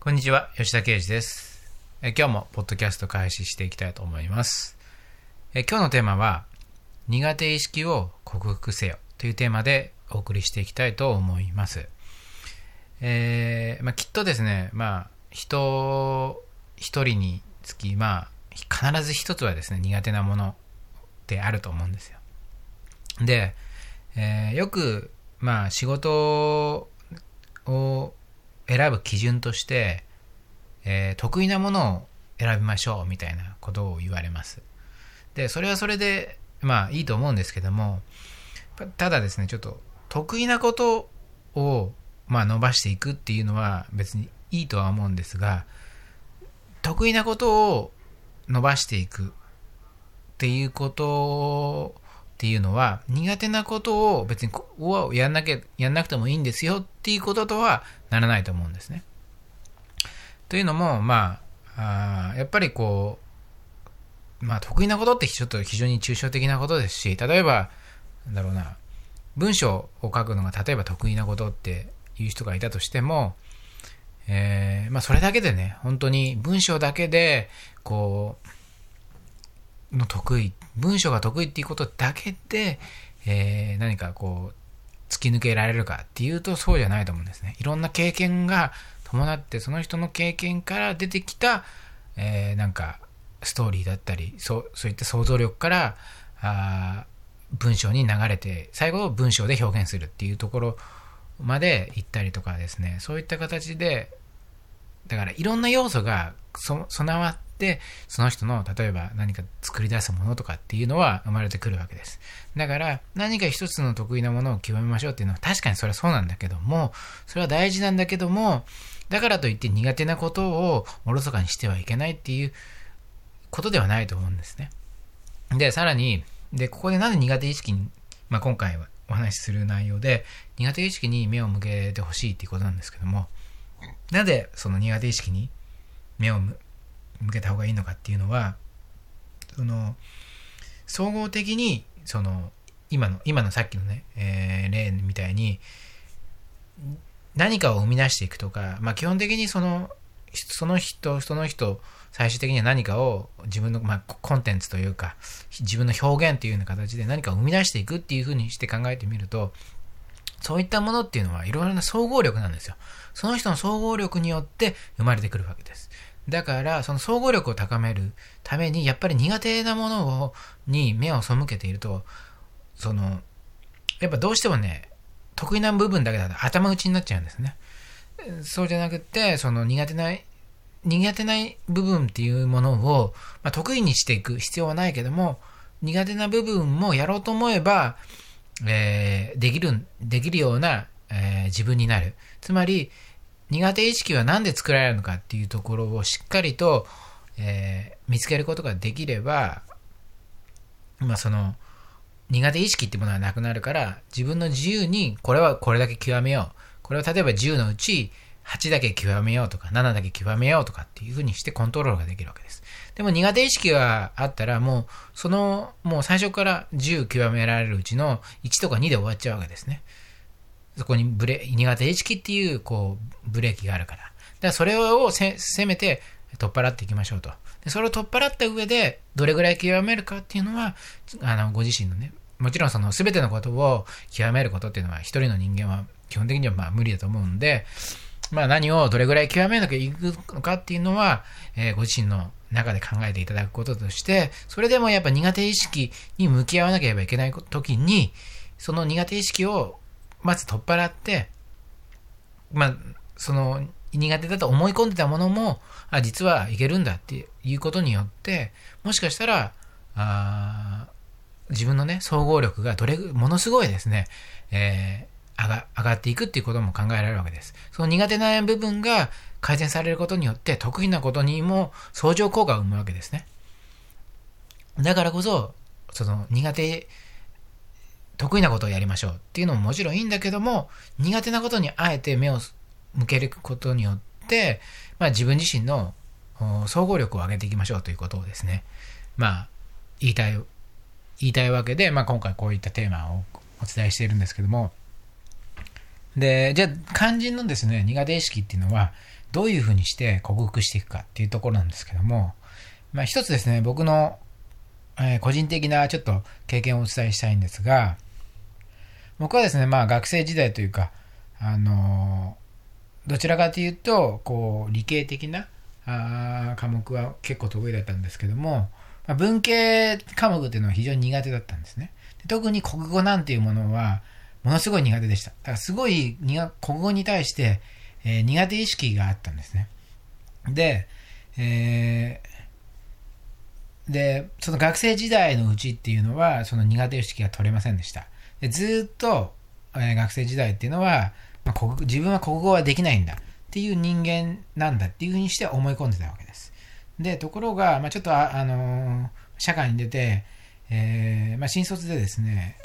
こんにちは、吉田圭司です。今日もポッドキャスト開始していきたいと思います。今日のテーマは、苦手意識を克服せよというテーマでお送りしていきたいと思います。えーまあ、きっとですね、まあ、人一人につき、まあ、必ず一つはですね、苦手なものってあると思うんですよ。で、えーよく、まあ、仕事を選ぶ基準として、えー得意なものを選びましょうみたいなことを言われます。で、それはそれで、まあいいと思うんですけども、ただですね、ちょっと得意なことを、まあ、伸ばしていくっていうのは別にいいとは思うんですが、得意なことを伸ばしていくっていうことっていうのは苦手なことを別にこうやんなきゃやんなくてもいいんですよっていうこととはならないと思うんですね。というのもまああやっぱりこうまあ得意なことってちょっと非常に抽象的なことですし例えばなんだろうな文章を書くのが例えば得意なことっていう人がいたとしても、えーまあ、それだけでね本当に文章だけでこうの得意文章が得意っていうことだけで、えー何かこう突き抜けられるかっていうとそうじゃないと思うんですね。いろんな経験が伴ってその人の経験から出てきた、えーなんかストーリーだったりそうそういった想像力からあー文章に流れて最後文章で表現するっていうところまで行ったりとかですね。そういった形でだからいろんな要素がそ備わってその人の例えば何か作り出すものとかっていうのは生まれてくるわけです。だから何か一つの得意なものを極めましょうっていうのは確かにそれはそうなんだけどもそれは大事なんだけどもだからといって苦手なことをおろそかにしてはいけないっていうことではないと思うんですね。でさらにでここでなぜ苦手意識に、まあ、今回はお話しする内容で苦手意識に目を向けてほしいっていうことなんですけどもなぜその苦手意識に目を向けた方がいいのかっていうのはその総合的にその今の今のさっきのね、えー例みたいに何かを生み出していくとか、まあ、基本的にそのその人その人最終的には何かを自分の、まあ、コンテンツというか自分の表現というような形で何かを生み出していくっていうふうにして考えてみるとそういったものっていうのはいろいろな総合力なんですよ。その人の総合力によって生まれてくるわけです。だから、その総合力を高めるために、やっぱり苦手なものをに目を背けていると、その、やっぱどうしてもね、得意な部分だけだと頭打ちになっちゃうんですね。そうじゃなくて、その苦手な、苦手な部分っていうものを、まあ、得意にしていく必要はないけども、苦手な部分もやろうと思えば、えーできる、できるような、えー自分になる。つまり、苦手意識は何で作られるのかっていうところをしっかりと、えー見つけることができれば、まあその、苦手意識ってものはなくなるから、自分の自由に、これはこれだけ極めよう。これは例えば10のうち8だけ極めようとか、7だけ極めようとかっていうふうにしてコントロールができるわけです。でも苦手意識があったら、もう、その、もう最初から10極められるうちの1とか2で終わっちゃうわけですね。そこにブレ、苦手意識っていう、こう、ブレーキがあるから。だからそれをせ、せめて取っ払っていきましょうと。で、それを取っ払った上で、どれぐらい極めるかっていうのは、あの、ご自身のね、もちろんその全てのことを極めることっていうのは、一人の人間は基本的にはまあ無理だと思うんで、まあ何をどれぐらい極めなきゃいくのかっていうのは、えーご自身の中で考えていただくこととして、それでもやっぱ苦手意識に向き合わなければいけない時に、その苦手意識をまず取っ払って、まあ、その苦手だと思い込んでたものも、あ、実はいけるんだっていうことによって、もしかしたら、あ自分のね、総合力がどれ、ものすごいですね、えー上が上がっていくっていうことも考えられるわけです。その苦手な部分が改善されることによって、得意なことにも相乗効果を生むわけですね。だからこそ、その苦手、得意なことをやりましょうっていうのももちろんいいんだけども、苦手なことにあえて目を向けることによって、まあ自分自身の総合力を上げていきましょうということをですね、まあ言いたい、言いたいわけで、まあ今回こういったテーマをお伝えしているんですけども、で、じゃあ、肝心のですね、苦手意識っていうのは、どういうふうにして克服していくかっていうところなんですけども、まあ、一つですね、僕の、えー、個人的なちょっと経験をお伝えしたいんですが、僕はですね、まあ学生時代というか、あのー、どちらかというと、こう、理系的なあ科目は結構得意だったんですけども、まあ、文系科目っていうのは非常に苦手だったんですね。特に国語なんていうものは、ものすごい苦手でした。だからすごい国語に対して、えー、苦手意識があったんですね。で、えー、で、その学生時代のうちっていうのは、その苦手意識が取れませんでした。ずっと、え、学生時代っていうのは、まあ、自分は国語はできないんだっていう人間なんだっていうふうにして思い込んでたわけです。で、ところが、まあ、ちょっとあ、あのー、社会に出て、えーまあ、新卒でですね、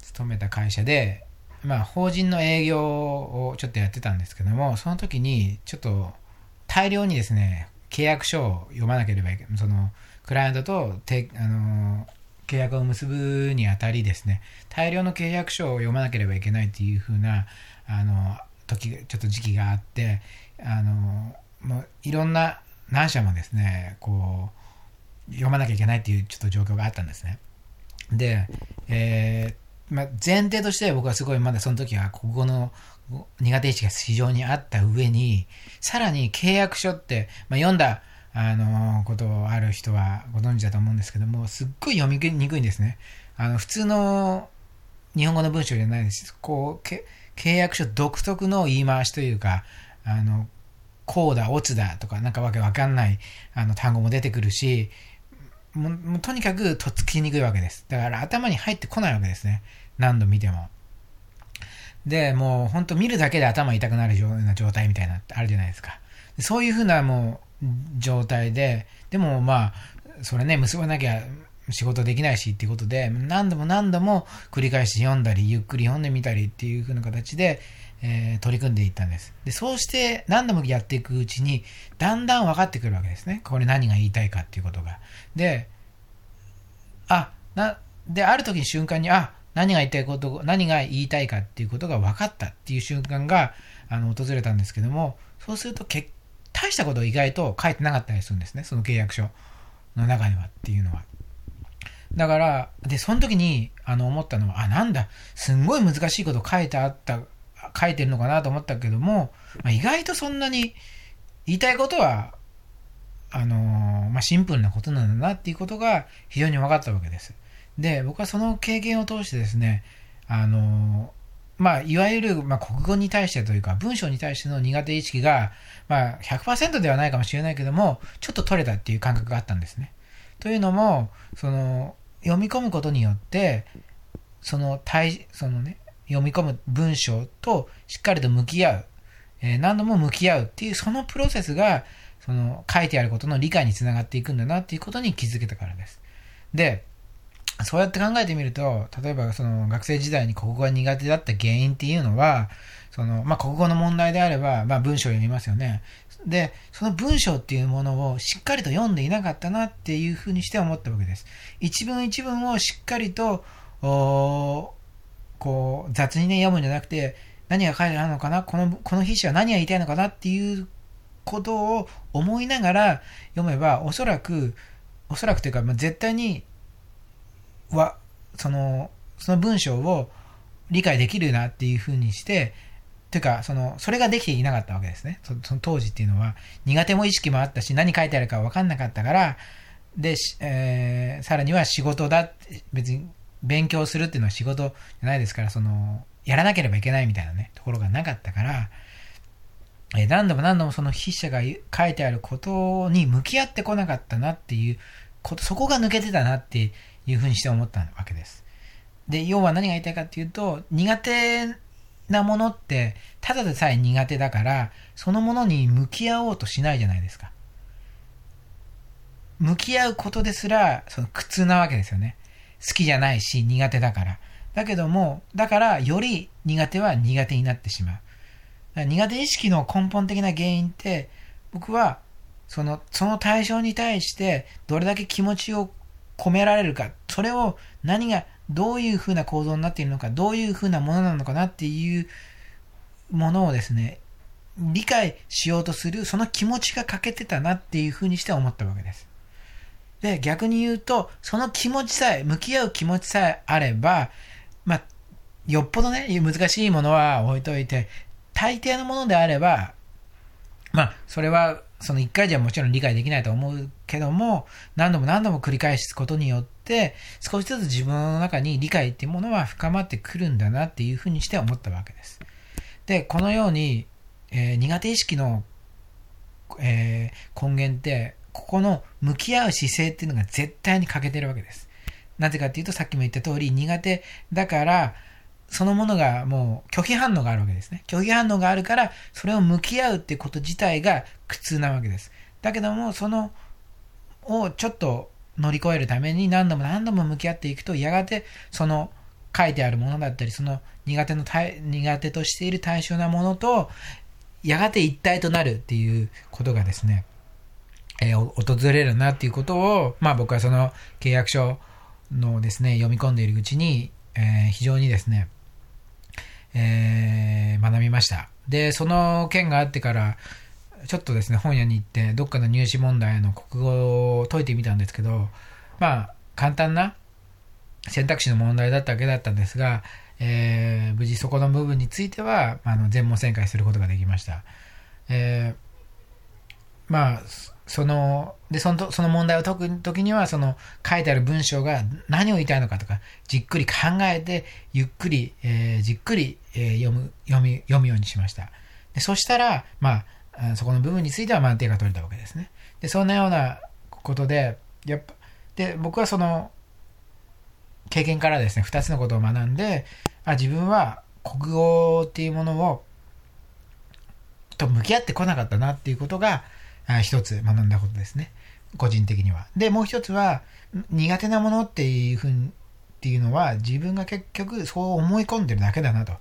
勤めた会社で、まあ、法人の営業をちょっとやってたんですけども、その時に、ちょっと大量にですね、契約書を読まなければいけない、その、クライアントとて、あの契約を結ぶにあたりですね、大量の契約書を読まなければいけないっていうふうな、あの、時、ちょっと時期があって、あの、もういろんな何社もですね、こう、読まなきゃいけないっていうちょっと状況があったんですね。で、えー、まあ、前提として僕はすごいまだその時は国語の苦手意識が非常にあった上に、さらに契約書って、まあ、読んだ、あのことある人はご存知だと思うんですけども、すっごい読みにくいんですね。あの普通の日本語の文章じゃないです。こう、け契約書独特の言い回しというか、あの、こうだ、オツだとか、なんかわけわかんないあの単語も出てくるし、もうとにかくとっつきにくいわけです。だから頭に入ってこないわけですね。何度見ても。で、もう本当見るだけで頭痛くなるような状態みたいなあるじゃないですか。そういうふうなもう状態で、でもまあ、それね、結ばなきゃ仕事できないしっていうことで、何度も何度も繰り返し読んだり、ゆっくり読んでみたりっていう風な形で、えー、取り組んでいったんです。で、そうして何度もやっていくうちに、だんだん分かってくるわけですね。これ何が言いたいかっていうことが。で、あ、な、で、ある時に瞬間に、あ、何が言いたいこと、何が言いたいかっていうことが分かったっていう瞬間が、あの、訪れたんですけども、そうすると、け大したことを意外と書いてなかったりするんですね。その契約書の中にはっていうのは。だから、で、その時に、あの、思ったのは、あ、なんだ、すんごい難しいこと書いてあった、書いてるのかなと思ったけども、まあ、意外とそんなに言いたいことは、あのー、まあ、シンプルなことなんだなっていうことが非常に分かったわけです。で、僕はその経験を通してですね、あのー、まあ、いわゆる、まあ、国語に対してというか、文章に対しての苦手意識が、まあ、100%ではないかもしれないけども、ちょっと取れたっていう感覚があったんですね。というのも、その、読み込むことによって、その対、そのね、読み込む文章としっかりと向き合う、えー、何度も向き合うっていう、そのプロセスが、その書いてあることの理解につながっていくんだなっていうことに気づけたからです。で、そうやって考えてみると、例えばその学生時代に国語が苦手だった原因っていうのは、その、まあ、国語の問題であれば、まあ、文章を読みますよね。で、その文章っていうものをしっかりと読んでいなかったなっていうふうにして思ったわけです。一文一文をしっかりとお、こう、雑にね、読むんじゃなくて、何が書いてあるのかなこの、この筆者は何が言いたいのかなっていうことを思いながら読めば、おそらく、おそらくというか、まあ、絶対に、は、その、その文章を理解できるなっていうふうにして、というか、その、それができていなかったわけですね。その当時っていうのは、苦手も意識もあったし、何書いてあるか分かんなかったから、で、えー、さらには仕事だ、別に勉強するっていうのは仕事じゃないですから、その、やらなければいけないみたいなね、ところがなかったから、えー、何度も何度もその筆者が書いてあることに向き合ってこなかったなっていうこと、そこが抜けてたなっていうふうにして思ったわけです。で、要は何が言いたいかっていうと、苦手なものって、ただでさえ苦手だから、そのものに向き合おうとしないじゃないですか。向き合うことですら、その苦痛なわけですよね。好きじゃないし、苦手だから。だけども、だから、より苦手は苦手になってしまう。苦手意識の根本的な原因って、僕は、その、その対象に対して、どれだけ気持ちを込められるか、それを何が、どういうふうな構造になっているのか、どういうふうなものなのかなっていうものをですね、理解しようとする、その気持ちが欠けてたなっていうふうにして思ったわけです。で、逆に言うと、その気持ちさえ、向き合う気持ちさえあれば、まあ、よっぽどね、難しいものは置いといて、大抵のものであれば、まあ、それは、その一回じゃもちろん理解できないと思うけども、何度も何度も繰り返すことによって、少しずつ自分の中に理解っていうものは深まってくるんだなっていうふうにして思ったわけです。で、このように、えー、苦手意識の、えー、根源って、ここの向き合う姿勢っていうのが絶対に欠けてるわけです。なぜかっていうと、さっきも言った通り、苦手だから、そのものがもう拒否反応があるわけですね。拒否反応があるから、それを向き合うっていうこと自体が苦痛なわけです。だけども、その、をちょっと乗り越えるために何度も何度も向き合っていくと、やがてその書いてあるものだったり、その苦手の苦手としている対象なものと、やがて一体となるっていうことがですね、えー、訪れるなっていうことを、まあ僕はその契約書のですね、読み込んでいるうちに、えー、非常にですね、えー、学びました。で、その件があってから、ちょっとですね、本屋に行って、どっかの入試問題の国語を解いてみたんですけど、まあ、簡単な選択肢の問題だったわけだったんですが、えー、無事そこの部分については、あの全問旋回することができました。えー、まあ、その、で、その、その問題を解くときには、その書いてある文章が何を言いたいのかとか、じっくり考えて、ゆっくり、えー、じっくり、えー、読む、読み、読むようにしました。でそしたら、まあ、そこの部分については満点が取れたわけですね。で、そんなようなことで、やっぱ、で、僕はその、経験からですね、二つのことを学んで、あ、自分は国語っていうものを、と向き合ってこなかったなっていうことが、一つ学んだことですね。個人的には。で、もう一つは、苦手なものっていうふうっていうのは、自分が結局そう思い込んでるだけだなと。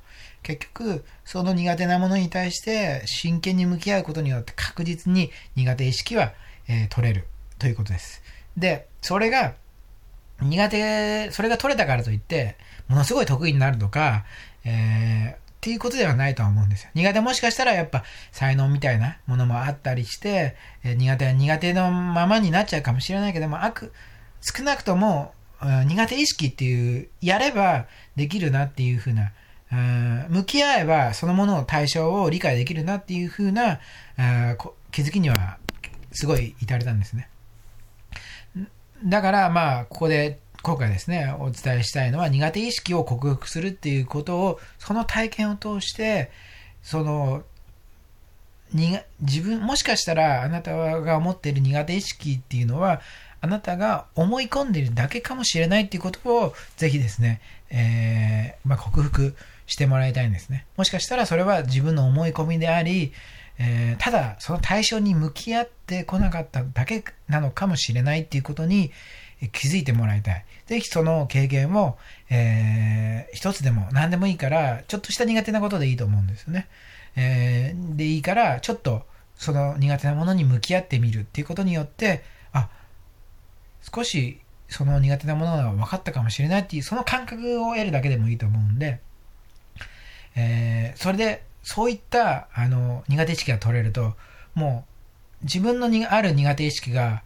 結局、その苦手なものに対して真剣に向き合うことによって確実に苦手意識は、えー、取れるということです。で、それが、苦手、それが取れたからといって、ものすごい得意になるとか、えー、っていうことではないとは思うんですよ。苦手もしかしたらやっぱ才能みたいなものもあったりして、え苦手は苦手のままになっちゃうかもしれないけども、悪、少なくとも苦手意識っていう、やればできるなっていうふうな、向き合えばそのものの対象を理解できるなっていうふうな気づきにはすごい至れたんですね。だからまあここで今回ですね、お伝えしたいのは苦手意識を克服するっていうことを、その体験を通して、その、に自分、もしかしたらあなたが思っている苦手意識っていうのは、あなたが思い込んでいるだけかもしれないっていうことを、ぜひですね、えー、まあ、克服してもらいたいんですね。もしかしたらそれは自分の思い込みであり、えー、ただその対象に向き合ってこなかっただけなのかもしれないっていうことに、気づいてもらいたい。ぜひその経験を、えー、一つでも何でもいいから、ちょっとした苦手なことでいいと思うんですよね。えー、でいいから、ちょっとその苦手なものに向き合ってみるっていうことによって、あ、少しその苦手なものが分かったかもしれないっていう、その感覚を得るだけでもいいと思うんで、えー、それで、そういったあの苦手意識が取れると、もう自分のにある苦手意識が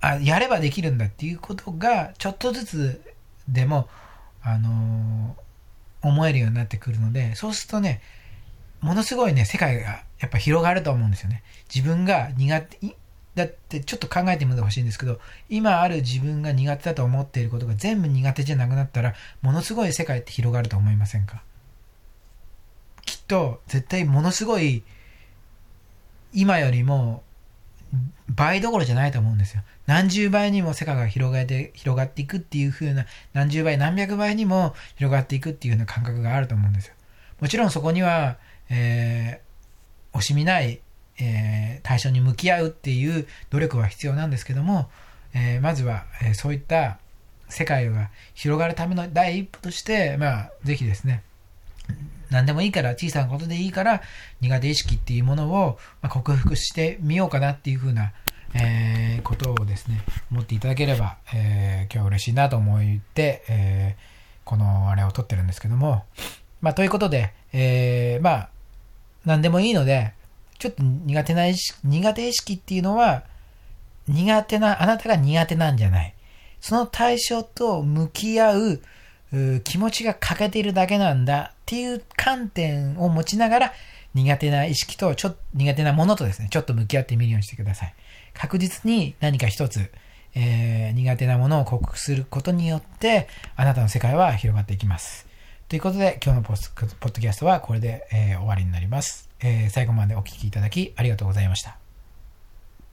あやればできるんだっていうことがちょっとずつでも、あのー、思えるようになってくるのでそうするとねものすごいね世界がやっぱ広がると思うんですよね。自分が苦手だってちょっと考えてみてほしいんですけど今ある自分が苦手だと思っていることが全部苦手じゃなくなったらものすごい世界って広がると思いませんか？きっと絶対ものすごい今よりも倍どころじゃないと思うんですよ。何十倍にも世界が広がって広がっていくっていう風な、何十倍、何百倍にも広がっていくっていう風な感覚があると思うんですよ。もちろんそこには、えー、惜しみない、えー、対象に向き合うっていう努力は必要なんですけども、えー、まずは、え、そういった世界が広がるための第一歩として、まあ、ぜひですね、何でもいいから、小さなことでいいから、苦手意識っていうものを、ま克服してみようかなっていうふうな、えーことをですね、思っていただければ、えー今日嬉しいなと思って、えーこのあれを撮ってるんですけども、まあ、ということで、えーまあ、何でもいいので、ちょっと苦手な意識、苦手意識っていうのは、苦手な、あなたが苦手なんじゃない。その対象と向き合う気持ちが欠けているだけなんだっていう観点を持ちながら苦手な意識とちょっと苦手なものとですね、ちょっと向き合ってみるようにしてください。確実に何か一つ、えー苦手なものを克服することによってあなたの世界は広がっていきます。ということで今日のポポッドキャストはこれで、えー終わりになります、えー最後までお聞きいただきありがとうございました。